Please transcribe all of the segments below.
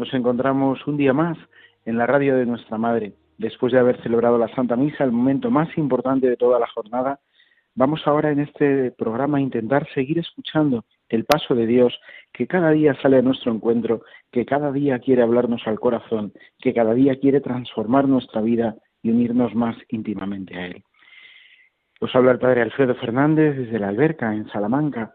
Nos encontramos un día más en la radio de nuestra Madre. Después de haber celebrado la Santa Misa, el momento más importante de toda la jornada, vamos ahora en este programa a intentar seguir escuchando el paso de Dios que cada día sale a nuestro encuentro, que cada día quiere hablarnos al corazón, que cada día quiere transformar nuestra vida y unirnos más íntimamente a Él. Os habla el Padre Alfredo Fernández desde la Alberca, en Salamanca,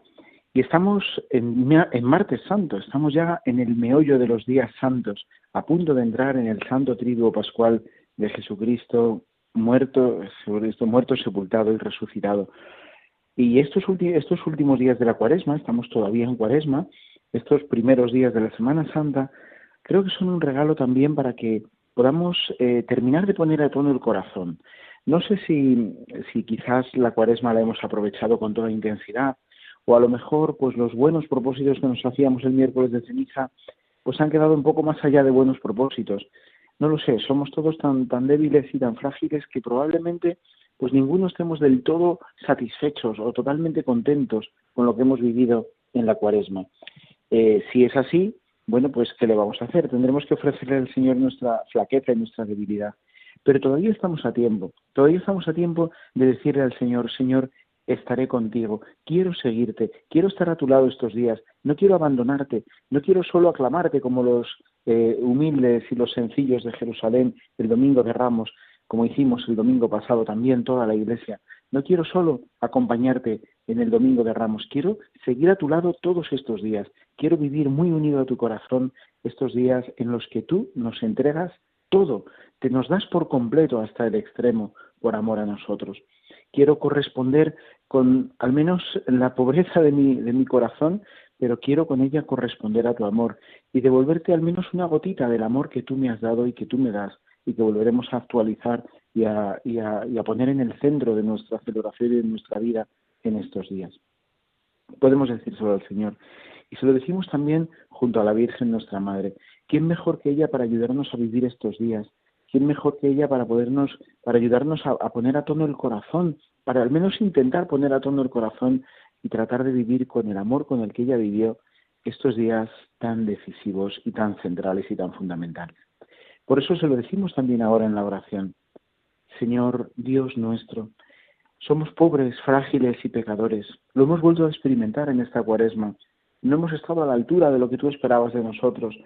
y estamos en, martes santo, estamos ya en el meollo de los días santos, a punto de entrar en el santo triduo pascual de Jesucristo muerto, Jesucristo muerto, sepultado y resucitado. Y estos, últimos días de la cuaresma, estamos todavía en cuaresma, estos primeros días de la Semana Santa, creo que son un regalo también para que podamos eh, terminar de poner a tono el corazón. No sé si quizás la cuaresma la hemos aprovechado con toda intensidad, o a lo mejor pues los buenos propósitos que nos hacíamos el miércoles de ceniza pues han quedado un poco más allá de buenos propósitos. No lo sé, somos todos tan, tan débiles y tan frágiles que probablemente pues ninguno estemos del todo satisfechos o totalmente contentos con lo que hemos vivido en la cuaresma. Eh, si es así, bueno, pues ¿qué le vamos a hacer? Tendremos que ofrecerle al Señor nuestra flaqueza y nuestra debilidad. Pero todavía estamos a tiempo, todavía estamos a tiempo de decirle al Señor, Señor, estaré contigo, quiero seguirte, quiero estar a tu lado estos días, no quiero abandonarte, no quiero solo aclamarte como los eh, humildes y los sencillos de Jerusalén el domingo de Ramos, como hicimos el domingo pasado también toda la iglesia. No quiero solo acompañarte en el domingo de Ramos, quiero seguir a tu lado todos estos días, quiero vivir muy unido a tu corazón estos días en los que tú nos entregas todo, te nos das por completo hasta el extremo por amor a nosotros quiero corresponder con al menos la pobreza de mi, de mi corazón, pero quiero con ella corresponder a tu amor y devolverte al menos una gotita del amor que tú me has dado y que tú me das y que volveremos a actualizar y a, y a, y a poner en el centro de nuestra celebración y de nuestra vida en estos días. Podemos decírselo al Señor. Y se lo decimos también junto a la Virgen nuestra Madre. ¿Quién mejor que ella para ayudarnos a vivir estos días? ¿Quién mejor que ella para podernos, para ayudarnos a, poner a tono el corazón, para al menos intentar poner a tono el corazón y tratar de vivir con el amor con el que ella vivió estos días tan decisivos y tan centrales y tan fundamentales. Por eso se lo decimos también ahora en la oración. Señor Dios nuestro, somos pobres, frágiles y pecadores. Lo hemos vuelto a experimentar en esta cuaresma. No hemos estado a la altura de lo que tú esperabas de nosotros,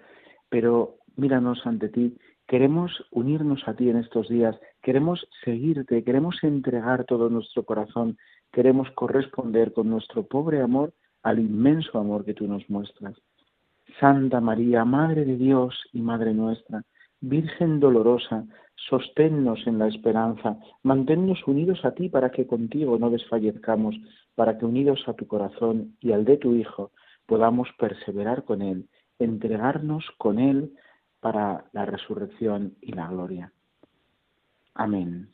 pero míranos ante ti Queremos unirnos a ti en estos días, queremos seguirte, queremos entregar todo nuestro corazón, queremos corresponder con nuestro pobre amor al inmenso amor que tú nos muestras. Santa María, Madre de Dios y Madre nuestra, Virgen dolorosa, sosténnos en la esperanza, manténnos unidos a ti para que contigo no desfallezcamos, para que unidos a tu corazón y al de tu Hijo podamos perseverar con Él, entregarnos con Él para la resurrección y la gloria. Amén.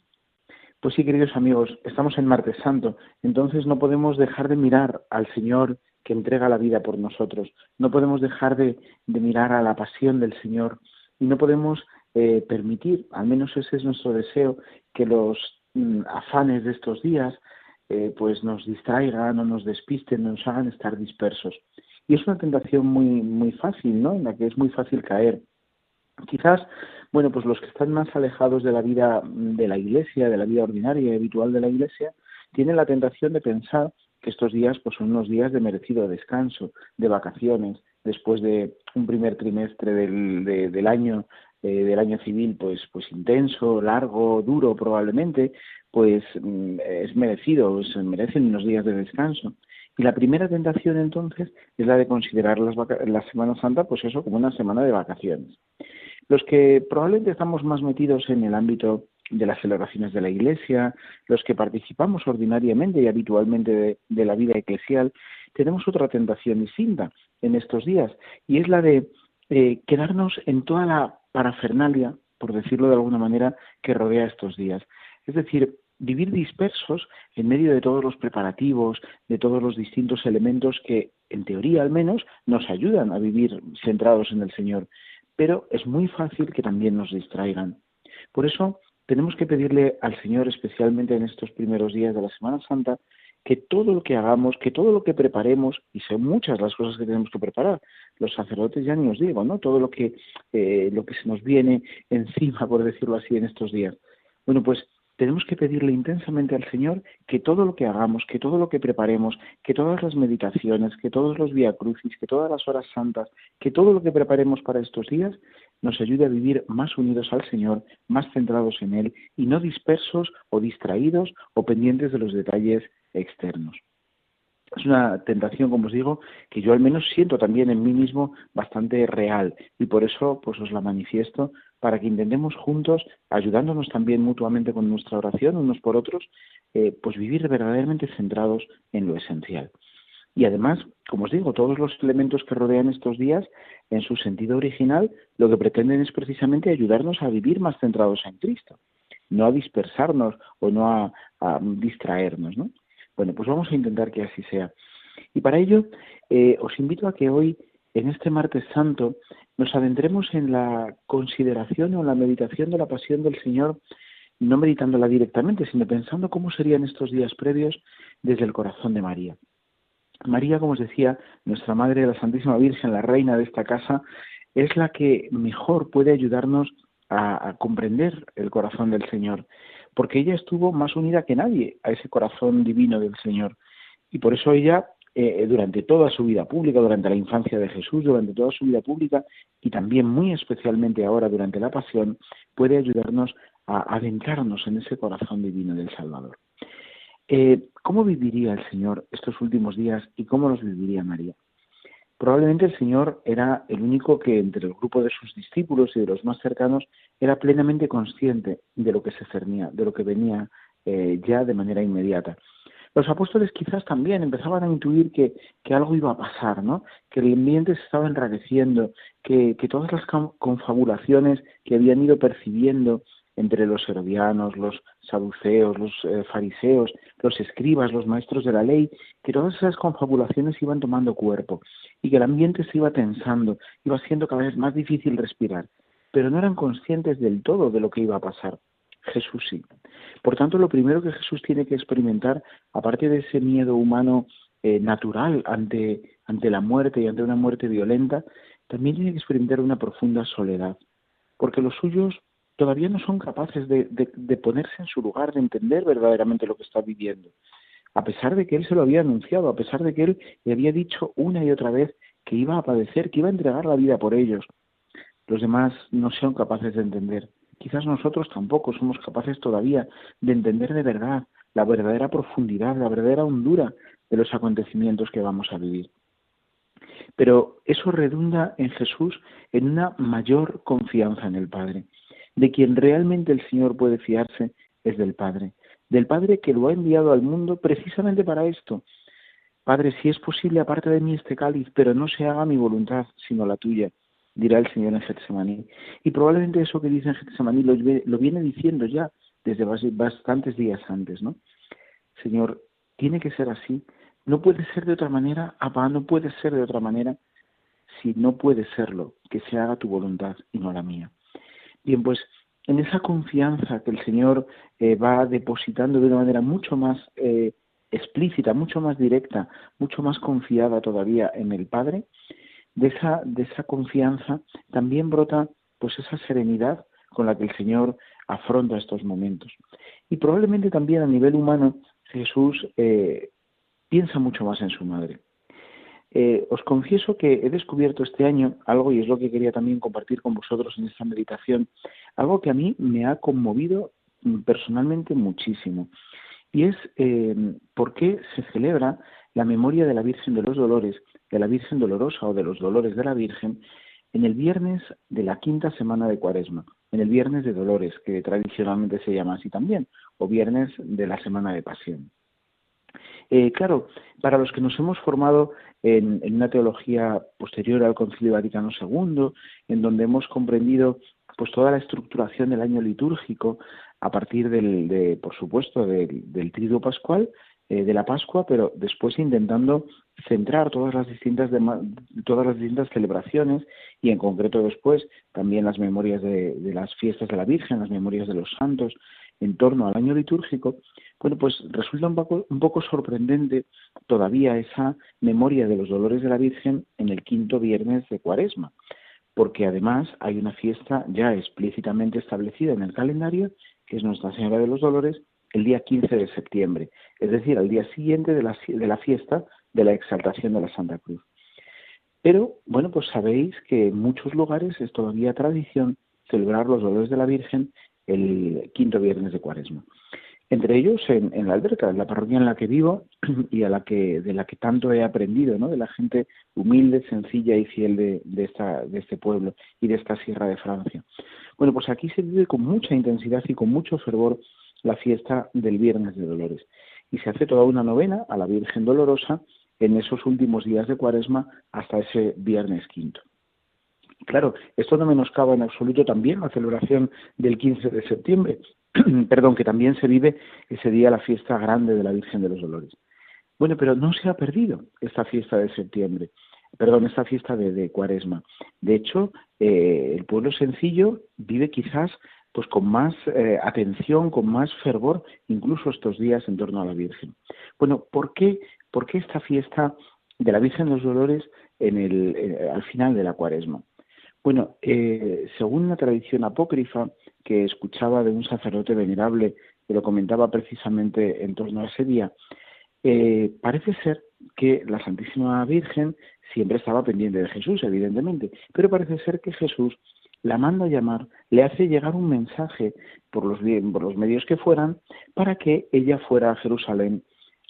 Pues sí, queridos amigos, estamos en Martes Santo, entonces no podemos dejar de mirar al Señor que entrega la vida por nosotros, no podemos dejar de, mirar a la pasión del Señor y no podemos eh, permitir, al menos ese es nuestro deseo, que los mm, afanes de estos días eh, pues nos distraigan o nos despisten, nos hagan estar dispersos. Y es una tentación muy, muy fácil, ¿no? En la que es muy fácil caer. Quizás, bueno, pues los que están más alejados de la vida de la iglesia, de la vida ordinaria y habitual de la iglesia, tienen la tentación de pensar que estos días pues son unos días de merecido descanso, de vacaciones, después de un primer trimestre del, del año eh, del año civil pues pues intenso, largo, duro probablemente, pues mm, es merecido, se merecen unos días de descanso. Y la primera tentación entonces es la de considerar las la Semana Santa pues eso como una semana de vacaciones. Los que probablemente estamos más metidos en el ámbito de las celebraciones de la Iglesia, los que participamos ordinariamente y habitualmente de, la vida eclesial, tenemos otra tentación distinta en estos días y es la de eh, quedarnos en toda la parafernalia, por decirlo de alguna manera, que rodea estos días. Es decir, vivir dispersos en medio de todos los preparativos, de todos los distintos elementos que, en teoría al menos, nos ayudan a vivir centrados en el Señor. Pero es muy fácil que también nos distraigan. Por eso tenemos que pedirle al Señor, especialmente en estos primeros días de la Semana Santa, que todo lo que hagamos, que todo lo que preparemos, y son muchas las cosas que tenemos que preparar, los sacerdotes ya ni os digo, ¿no? Todo lo que, eh, lo que se nos viene encima, por decirlo así, en estos días. Bueno, pues tenemos que pedirle intensamente al Señor que todo lo que hagamos, que todo lo que preparemos, que todas las meditaciones, que todos los vía crucis, que todas las horas santas, que todo lo que preparemos para estos días nos ayude a vivir más unidos al Señor, más centrados en Él y no dispersos o distraídos o pendientes de los detalles externos. Es una tentación, como os digo, que yo al menos siento también en mí mismo bastante real y por eso pues os la manifiesto para que intentemos juntos, ayudándonos también mutuamente con nuestra oración unos por otros, eh, pues vivir verdaderamente centrados en lo esencial. Y además, como os digo, todos los elementos que rodean estos días, en su sentido original, lo que pretenden es precisamente ayudarnos a vivir más centrados en Cristo, no a dispersarnos o no a, a distraernos, ¿no? Bueno, pues vamos a intentar que así sea. Y para ello, eh, os invito a que hoy, en este martes santo, nos adentremos en la consideración o la meditación de la pasión del Señor, no meditándola directamente, sino pensando cómo serían estos días previos desde el corazón de María. María, como os decía, nuestra Madre, la Santísima Virgen, la reina de esta casa, es la que mejor puede ayudarnos a comprender el corazón del Señor porque ella estuvo más unida que nadie a ese corazón divino del Señor. Y por eso ella, eh, durante toda su vida pública, durante la infancia de Jesús, durante toda su vida pública, y también muy especialmente ahora durante la pasión, puede ayudarnos a adentrarnos en ese corazón divino del Salvador. Eh, ¿Cómo viviría el Señor estos últimos días y cómo los viviría María? Probablemente el Señor era el único que entre el grupo de sus discípulos y de los más cercanos era plenamente consciente de lo que se cernía, de lo que venía eh, ya de manera inmediata. Los apóstoles quizás también empezaban a intuir que, algo iba a pasar, ¿no? que el ambiente se estaba enrareciendo, que, que todas las confabulaciones que habían ido percibiendo entre los herodianos, los saduceos, los eh, fariseos, los escribas, los maestros de la ley, que todas esas confabulaciones iban tomando cuerpo y que el ambiente se iba tensando, iba siendo cada vez más difícil respirar, pero no eran conscientes del todo de lo que iba a pasar. Jesús sí. Por tanto, lo primero que Jesús tiene que experimentar, aparte de ese miedo humano eh, natural ante, ante la muerte y ante una muerte violenta, también tiene que experimentar una profunda soledad, porque los suyos todavía no son capaces de, ponerse en su lugar, de entender verdaderamente lo que está viviendo. A pesar de que él se lo había anunciado, a pesar de que él le había dicho una y otra vez que iba a padecer, que iba a entregar la vida por ellos, los demás no son capaces de entender. Quizás nosotros tampoco somos capaces todavía de entender de verdad la verdadera profundidad, la verdadera hondura de los acontecimientos que vamos a vivir. Pero eso redunda en Jesús en una mayor confianza en el Padre. De quien realmente el Señor puede fiarse es del Padre, del Padre que lo ha enviado al mundo precisamente para esto. Padre, si es posible, aparte de mí este cáliz, pero no se haga mi voluntad, sino la tuya, dirá el Señor en Getsemaní. Y probablemente eso que dice en Getsemaní lo, lo viene diciendo ya desde bastantes días antes, ¿no? Señor, tiene que ser así. No puede ser de otra manera, Abba, no puede ser de otra manera. Si no puede serlo, que se haga tu voluntad y no la mía. Bien, pues en esa confianza que el Señor eh, va depositando de una manera mucho más eh, explícita, mucho más directa, mucho más confiada todavía en el Padre, de esa, de esa confianza también brota pues esa serenidad con la que el Señor afronta estos momentos. Y probablemente también a nivel humano Jesús eh, piensa mucho más en su madre. Eh, os confieso que he descubierto este año algo, y es lo que quería también compartir con vosotros en esta meditación, algo que a mí me ha conmovido mm, personalmente muchísimo. Y es eh, por qué se celebra la memoria de la Virgen de los Dolores, de la Virgen Dolorosa o de los Dolores de la Virgen, en el viernes de la quinta semana de Cuaresma, en el viernes de Dolores, que tradicionalmente se llama así también, o viernes de la semana de Pasión. Eh, claro, para los que nos hemos formado en, una teología posterior al Concilio Vaticano II, en donde hemos comprendido pues toda la estructuración del año litúrgico a partir del, de, por supuesto, del, del triduo pascual, eh, de la Pascua, pero después intentando centrar todas las distintas todas las distintas celebraciones y en concreto después también las memorias de, de, las fiestas de la Virgen, las memorias de los santos en torno al año litúrgico, bueno, pues resulta un poco, un poco sorprendente todavía esa memoria de los dolores de la Virgen en el quinto viernes de Cuaresma, porque además hay una fiesta ya explícitamente establecida en el calendario, que es Nuestra Señora de los Dolores, el día 15 de septiembre, es decir, al día siguiente de la, de la fiesta de la exaltación de la Santa Cruz. Pero, bueno, pues sabéis que en muchos lugares es todavía tradición celebrar los dolores de la Virgen el quinto viernes de Cuaresma. Entre ellos en, la Alberca, en la parroquia en la que vivo y a la que, de la que tanto he aprendido, ¿no? de la gente humilde, sencilla y fiel de, de este pueblo y de esta sierra de Francia. Bueno, pues aquí se vive con mucha intensidad y con mucho fervor la fiesta del Viernes de Dolores. Y se hace toda una novena a la Virgen Dolorosa en esos últimos días de Cuaresma hasta ese Viernes Quinto. Claro, esto no menoscaba en absoluto también la celebración del 15 de septiembre, perdón, que también se vive ese día la fiesta grande de la Virgen de los Dolores. Bueno, pero no se ha perdido esta fiesta de septiembre, perdón, esta fiesta de, Cuaresma. De hecho, eh, el pueblo sencillo vive quizás pues con más eh, atención, con más fervor, incluso estos días en torno a la Virgen. Bueno, ¿por qué, esta fiesta de la Virgen de los Dolores en el, eh, al final de la Cuaresma? Bueno, eh, según una tradición apócrifa que escuchaba de un sacerdote venerable que lo comentaba precisamente en torno a ese día, parece ser que la Santísima Virgen siempre estaba pendiente de Jesús, evidentemente, pero parece ser que Jesús la manda a llamar, le hace llegar un mensaje por los, por los medios que fueran para que ella fuera a Jerusalén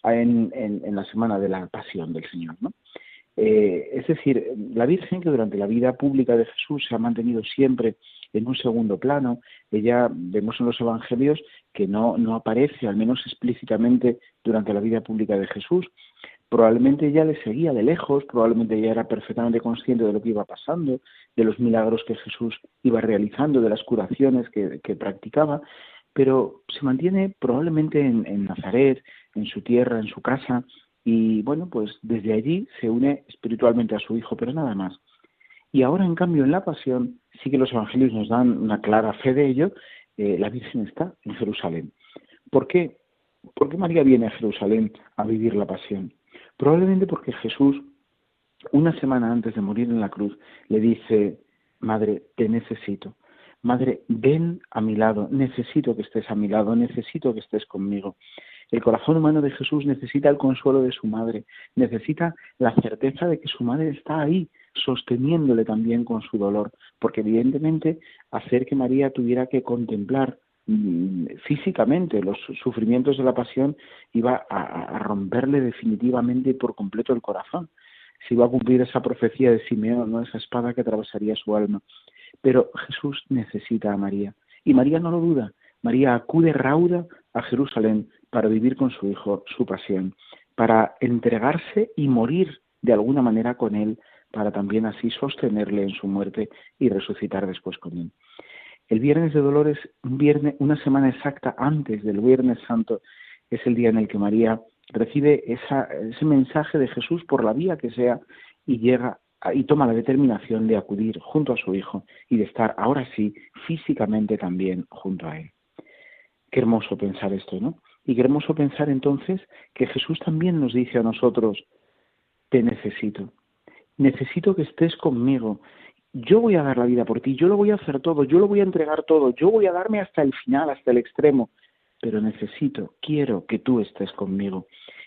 en, la semana de la pasión del Señor. ¿no? Eh, es decir, la Virgen que durante la vida pública de Jesús se ha mantenido siempre en un segundo plano, ella vemos en los evangelios que no, no aparece, al menos explícitamente, durante la vida pública de Jesús, probablemente ella le seguía de lejos, probablemente ella era perfectamente consciente de lo que iba pasando, de los milagros que Jesús iba realizando, de las curaciones que, practicaba, pero se mantiene probablemente en, Nazaret, en su tierra, en su casa, y bueno, pues desde allí se une espiritualmente a su hijo, pero nada más. Y ahora, en cambio, en la pasión, sí que los evangelios nos dan una clara fe de ello, eh, la Virgen está en Jerusalén. ¿Por qué? ¿Por qué María viene a Jerusalén a vivir la pasión? Probablemente porque Jesús, una semana antes de morir en la cruz, le dice, Madre, te necesito. Madre, ven a mi lado, necesito que estés a mi lado, necesito que estés conmigo. El corazón humano de Jesús necesita el consuelo de su madre, necesita la certeza de que su madre está ahí, sosteniéndole también con su dolor, porque evidentemente hacer que María tuviera que contemplar físicamente los sufrimientos de la pasión iba a, romperle definitivamente por completo el corazón. Se iba a cumplir esa profecía de Simeón, ¿no? esa espada que atravesaría su alma. Pero Jesús necesita a María. Y María no lo duda. María acude rauda a Jerusalén para vivir con su hijo su pasión, para entregarse y morir de alguna manera con él, para también así sostenerle en su muerte y resucitar después con él. El Viernes de Dolores, un viernes, una semana exacta antes del Viernes Santo, es el día en el que María recibe ese mensaje de Jesús por la vía que sea y llega y toma la determinación de acudir junto a su hijo y de estar ahora sí físicamente también junto a él. Qué hermoso pensar esto, ¿no? Y qué hermoso pensar entonces que Jesús también nos dice a nosotros, te necesito, necesito que estés conmigo, yo voy a dar la vida por ti, yo lo voy a hacer todo, yo lo voy a entregar todo, yo voy a darme hasta el final, hasta el extremo, pero necesito, quiero que tú estés conmigo,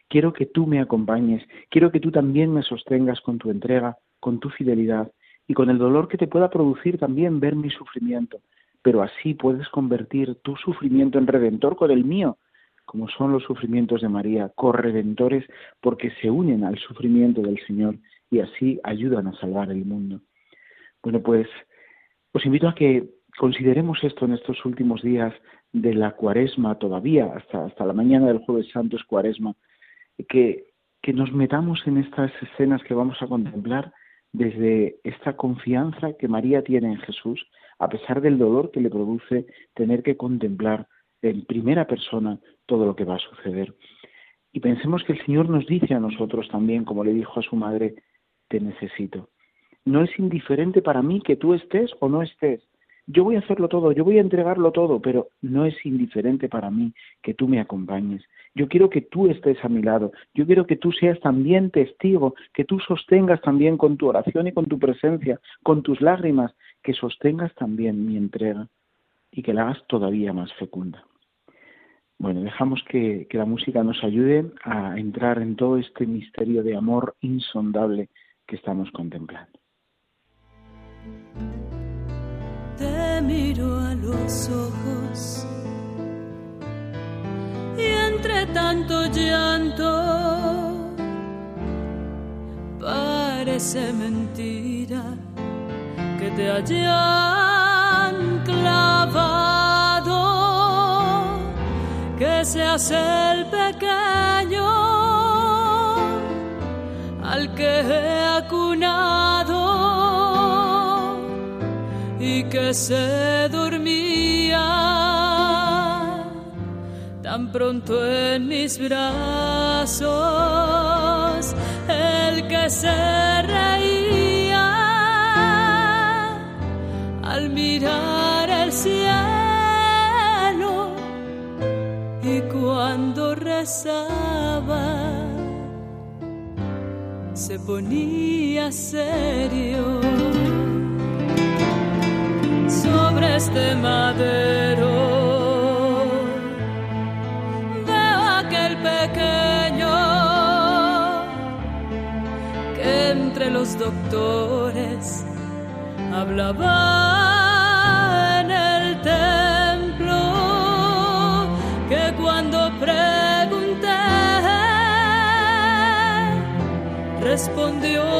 quiero que tú me acompañes, quiero que tú también me sostengas con tu entrega, con tu fidelidad y con el dolor que te pueda producir también ver mi sufrimiento, pero así puedes convertir tu sufrimiento en redentor con el mío, como son los sufrimientos de María, corredentores porque se unen al sufrimiento del Señor y así ayudan a salvar el mundo. Bueno, pues os invito a que consideremos esto en estos últimos días de la cuaresma todavía, hasta, hasta la mañana del jueves santo es cuaresma, que que nos metamos en estas escenas que vamos a contemplar desde esta confianza que María tiene en Jesús, a pesar del dolor que le produce tener que contemplar en primera persona todo lo que va a suceder. Y pensemos que el Señor nos dice a nosotros también, como le dijo a su madre, te necesito. No es indiferente para mí que tú estés o no estés. Yo voy a hacerlo todo, yo voy a entregarlo todo, pero no es indiferente para mí que tú me acompañes. Yo quiero que tú estés a mi lado. Yo quiero que tú seas también testigo, que tú sostengas también con tu oración y con tu presencia, con tus lágrimas, que sostengas también mi entrega y que la hagas todavía más fecunda. Bueno, dejamos que, que la música nos ayude a entrar en todo este misterio de amor insondable que estamos contemplando. Te miro a los ojos. Y entre tanto llanto parece mentira que te hayan clavado, que seas el pequeño al que he acunado que se dormía tan pronto en mis brazos el que se reía al mirar el cielo y cuando rezaba se ponía serio este madero. Los doctores hablaba en el templo que cuando pregunté respondió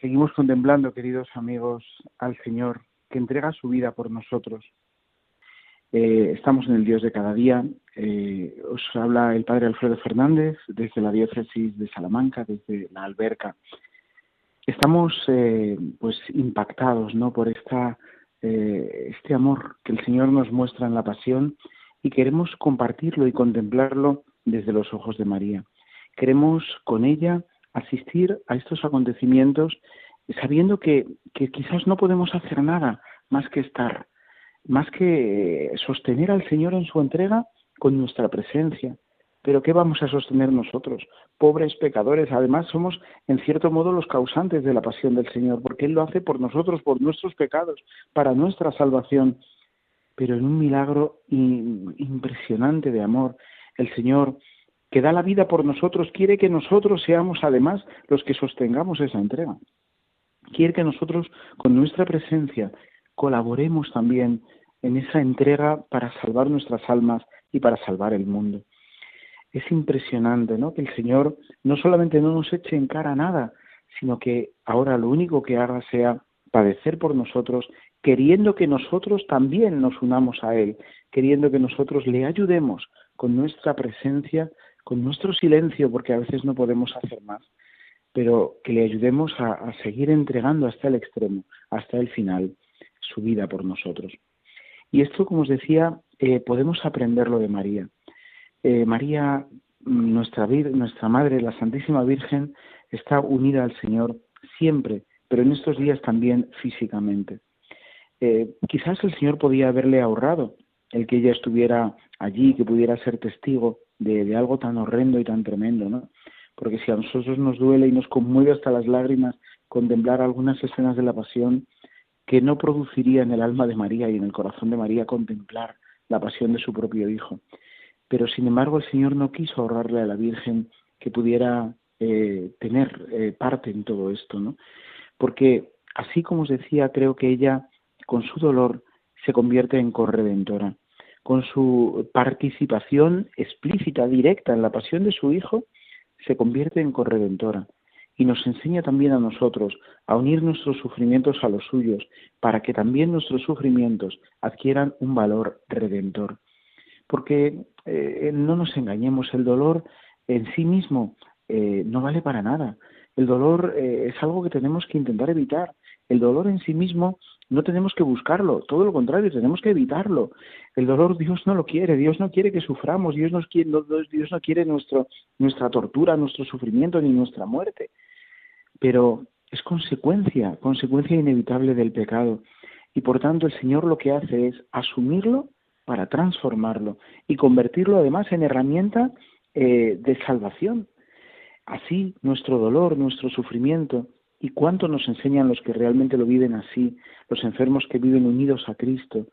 Seguimos contemplando, queridos amigos, al Señor que entrega su vida por nosotros. Eh, estamos en el Dios de cada día. Eh, os habla el Padre Alfredo Fernández desde la diócesis de Salamanca, desde la alberca. Estamos eh, pues impactados ¿no? por esta, este amor que el Señor nos muestra en la pasión y queremos compartirlo y contemplarlo desde los ojos de María. Queremos con ella asistir a estos acontecimientos sabiendo que, quizás no podemos hacer nada más que estar, más que sostener al Señor en su entrega con nuestra presencia. Pero ¿qué vamos a sostener nosotros? Pobres pecadores. Además somos, en cierto modo, los causantes de la pasión del Señor, porque Él lo hace por nosotros, por nuestros pecados, para nuestra salvación. Pero en un milagro impresionante de amor, el Señor que da la vida por nosotros, quiere que nosotros seamos además los que sostengamos esa entrega. Quiere que nosotros, con nuestra presencia, colaboremos también en esa entrega para salvar nuestras almas y para salvar el mundo. Es impresionante, ¿no? Que el Señor no solamente no nos eche en cara nada, sino que ahora lo único que haga sea padecer por nosotros, queriendo que nosotros también nos unamos a Él, queriendo que nosotros le ayudemos con nuestra presencia con nuestro silencio, porque a veces no podemos hacer más, pero que le ayudemos a, seguir entregando hasta el extremo, hasta el final, su vida por nosotros. Y esto, como os decía, eh, podemos aprenderlo de María. Eh, María, nuestra, nuestra Madre, la Santísima Virgen, está unida al Señor siempre, pero en estos días también físicamente. Eh, quizás el Señor podía haberle ahorrado el que ella estuviera allí, que pudiera ser testigo de, algo tan horrendo y tan tremendo, ¿no? Porque si a nosotros nos duele y nos conmueve hasta las lágrimas contemplar algunas escenas de la pasión, que no produciría en el alma de María y en el corazón de María contemplar la pasión de su propio Hijo. pero sin embargo el Señor no quiso ahorrarle a la Virgen que pudiera eh, tener eh, parte en todo esto, ¿no? Porque así como os decía, creo que ella con su dolor se convierte en corredentora, con su participación explícita, directa en la pasión de su Hijo, se convierte en corredentora y nos enseña también a nosotros a unir nuestros sufrimientos a los suyos, para que también nuestros sufrimientos adquieran un valor redentor. Porque eh, no nos engañemos, el dolor en sí mismo eh, no vale para nada. El dolor eh, es algo que tenemos que intentar evitar. El dolor en sí mismo no tenemos que buscarlo, todo lo contrario, tenemos que evitarlo. El dolor Dios no lo quiere, Dios no quiere que suframos, Dios, quiere, Dios no quiere nuestro, nuestra tortura, nuestro sufrimiento ni nuestra muerte. Pero es consecuencia, consecuencia inevitable del pecado. Y por tanto el Señor lo que hace es asumirlo para transformarlo y convertirlo además en herramienta eh, de salvación. Así nuestro dolor, nuestro sufrimiento, y cuánto nos enseñan los que realmente lo viven así, los enfermos que viven unidos a Cristo,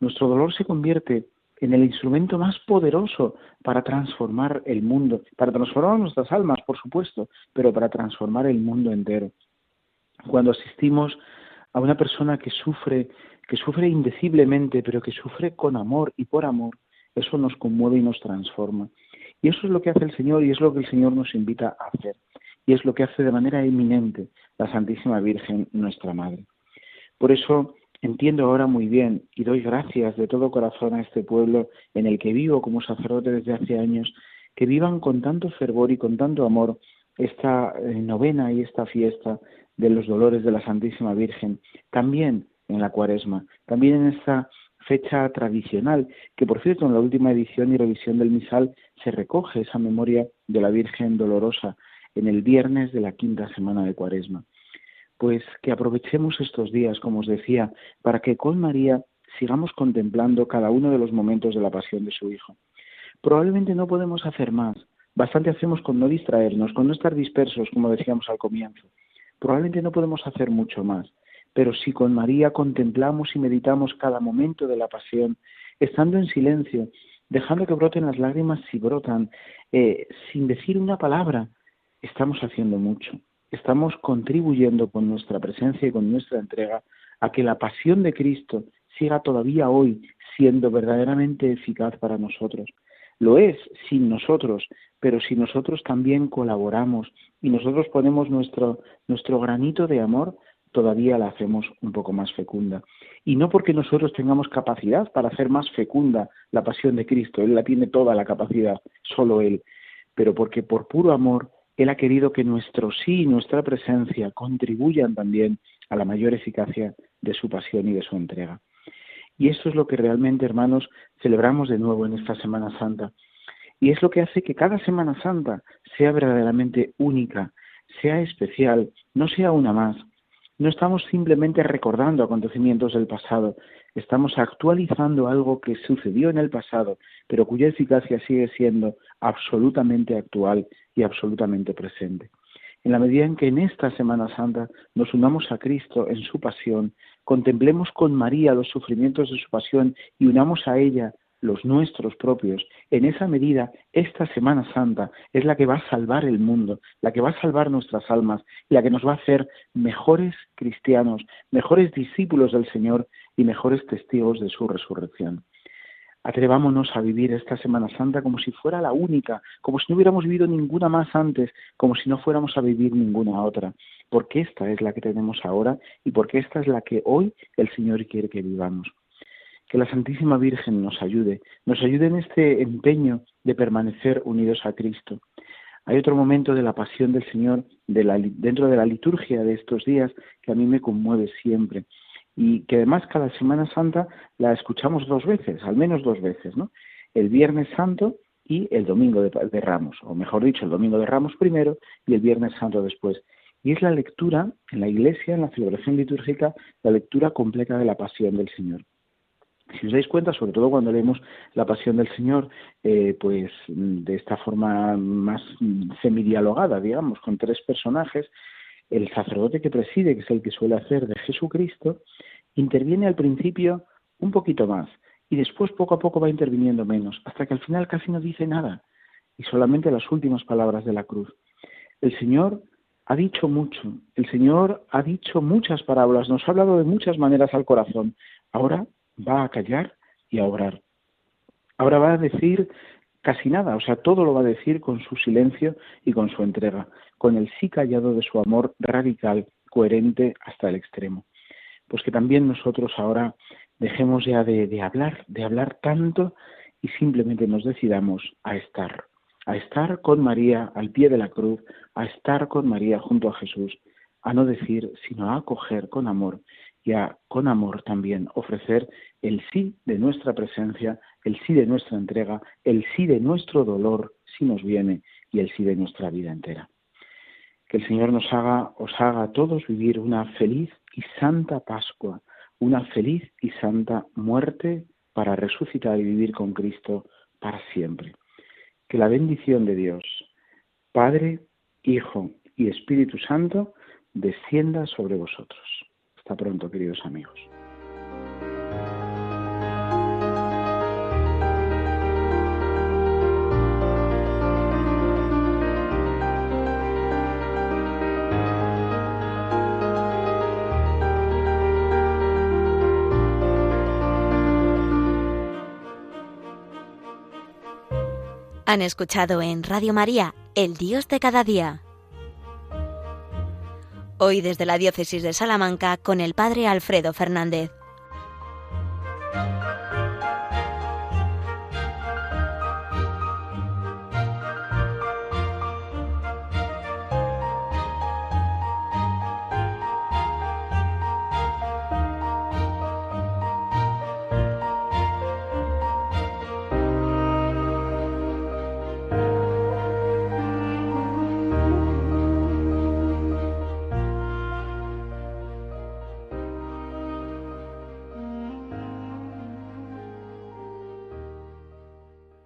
nuestro dolor se convierte en el instrumento más poderoso para transformar el mundo, para transformar nuestras almas, por supuesto, pero para transformar el mundo entero. Cuando asistimos a una persona que sufre, que sufre indeciblemente, pero que sufre con amor y por amor, eso nos conmueve y nos transforma. Y eso es lo que hace el Señor y es lo que el Señor nos invita a hacer. Y es lo que hace de manera eminente la Santísima Virgen, nuestra Madre. Por eso entiendo ahora muy bien y doy gracias de todo corazón a este pueblo en el que vivo como sacerdote desde hace años, que vivan con tanto fervor y con tanto amor esta eh, novena y esta fiesta de los dolores de la Santísima Virgen, también en la cuaresma, también en esta fecha tradicional, que por cierto en la última edición y revisión del misal se recoge esa memoria de la Virgen dolorosa en el viernes de la quinta semana de Cuaresma. Pues que aprovechemos estos días, como os decía, para que con María sigamos contemplando cada uno de los momentos de la pasión de su Hijo. Probablemente no podemos hacer más. Bastante hacemos con no distraernos, con no estar dispersos, como decíamos al comienzo. Probablemente no podemos hacer mucho más. Pero si con María contemplamos y meditamos cada momento de la pasión, estando en silencio, dejando que broten las lágrimas si brotan, eh, sin decir una palabra, estamos haciendo mucho. Estamos contribuyendo con nuestra presencia y con nuestra entrega a que la pasión de Cristo siga todavía hoy siendo verdaderamente eficaz para nosotros. Lo es sin nosotros, pero si nosotros también colaboramos y nosotros ponemos nuestro, nuestro granito de amor, todavía la hacemos un poco más fecunda. Y no porque nosotros tengamos capacidad para hacer más fecunda la pasión de Cristo, Él la tiene toda la capacidad, solo Él, pero porque por puro amor Él ha querido que nuestro sí y nuestra presencia contribuyan también a la mayor eficacia de su pasión y de su entrega. Y esto es lo que realmente, hermanos, celebramos de nuevo en esta Semana Santa. Y es lo que hace que cada Semana Santa sea verdaderamente única, sea especial, no sea una más, no estamos simplemente recordando acontecimientos del pasado, estamos actualizando algo que sucedió en el pasado, pero cuya eficacia sigue siendo absolutamente actual y absolutamente presente. En la medida en que en esta Semana Santa nos unamos a Cristo en su pasión, contemplemos con María los sufrimientos de su pasión y unamos a ella los nuestros propios, en esa medida esta Semana Santa es la que va a salvar el mundo, la que va a salvar nuestras almas, la que nos va a hacer mejores cristianos, mejores discípulos del Señor y mejores testigos de su resurrección. Atrevámonos a vivir esta Semana Santa como si fuera la única, como si no hubiéramos vivido ninguna más antes, como si no fuéramos a vivir ninguna otra, porque esta es la que tenemos ahora y porque esta es la que hoy el Señor quiere que vivamos que la Santísima Virgen nos ayude, nos ayude en este empeño de permanecer unidos a Cristo. Hay otro momento de la pasión del Señor dentro de la liturgia de estos días que a mí me conmueve siempre y que además cada Semana Santa la escuchamos dos veces, al menos dos veces, ¿no? El Viernes Santo y el Domingo de, Ramos, o mejor dicho, el Domingo de Ramos primero y el Viernes Santo después. Y es la lectura en la Iglesia, en la celebración litúrgica, la lectura completa de la pasión del Señor. Si os dais cuenta, sobre todo cuando leemos la Pasión del Señor, eh, pues de esta forma más semidialogada, digamos, con tres personajes, el sacerdote que preside, que es el que suele hacer de Jesucristo, interviene al principio un poquito más y después poco a poco va interviniendo menos, hasta que al final casi no dice nada y solamente las últimas palabras de la cruz. El Señor ha dicho mucho, el Señor ha dicho muchas parábolas, nos ha hablado de muchas maneras al corazón. Ahora va a callar y a obrar. Ahora va a decir casi nada, o sea, todo lo va a decir con su silencio y con su entrega, con el sí callado de su amor radical, coherente hasta el extremo. Pues que también nosotros ahora dejemos ya de, hablar, de hablar tanto y simplemente nos decidamos a estar, a estar con María al pie de la cruz, a estar con María junto a Jesús, a no decir, sino a acoger con amor y a con amor también ofrecer el sí de nuestra presencia, el sí de nuestra entrega, el sí de nuestro dolor si nos viene y el sí de nuestra vida entera. Que el Señor nos haga, os haga a todos vivir una feliz y santa Pascua, una feliz y santa muerte para resucitar y vivir con Cristo para siempre. Que la bendición de Dios, Padre, Hijo y Espíritu Santo, descienda sobre vosotros. Hasta pronto, queridos amigos. Han escuchado en Radio María, El Dios de cada día. Hoy desde la Diócesis de Salamanca con el Padre Alfredo Fernández.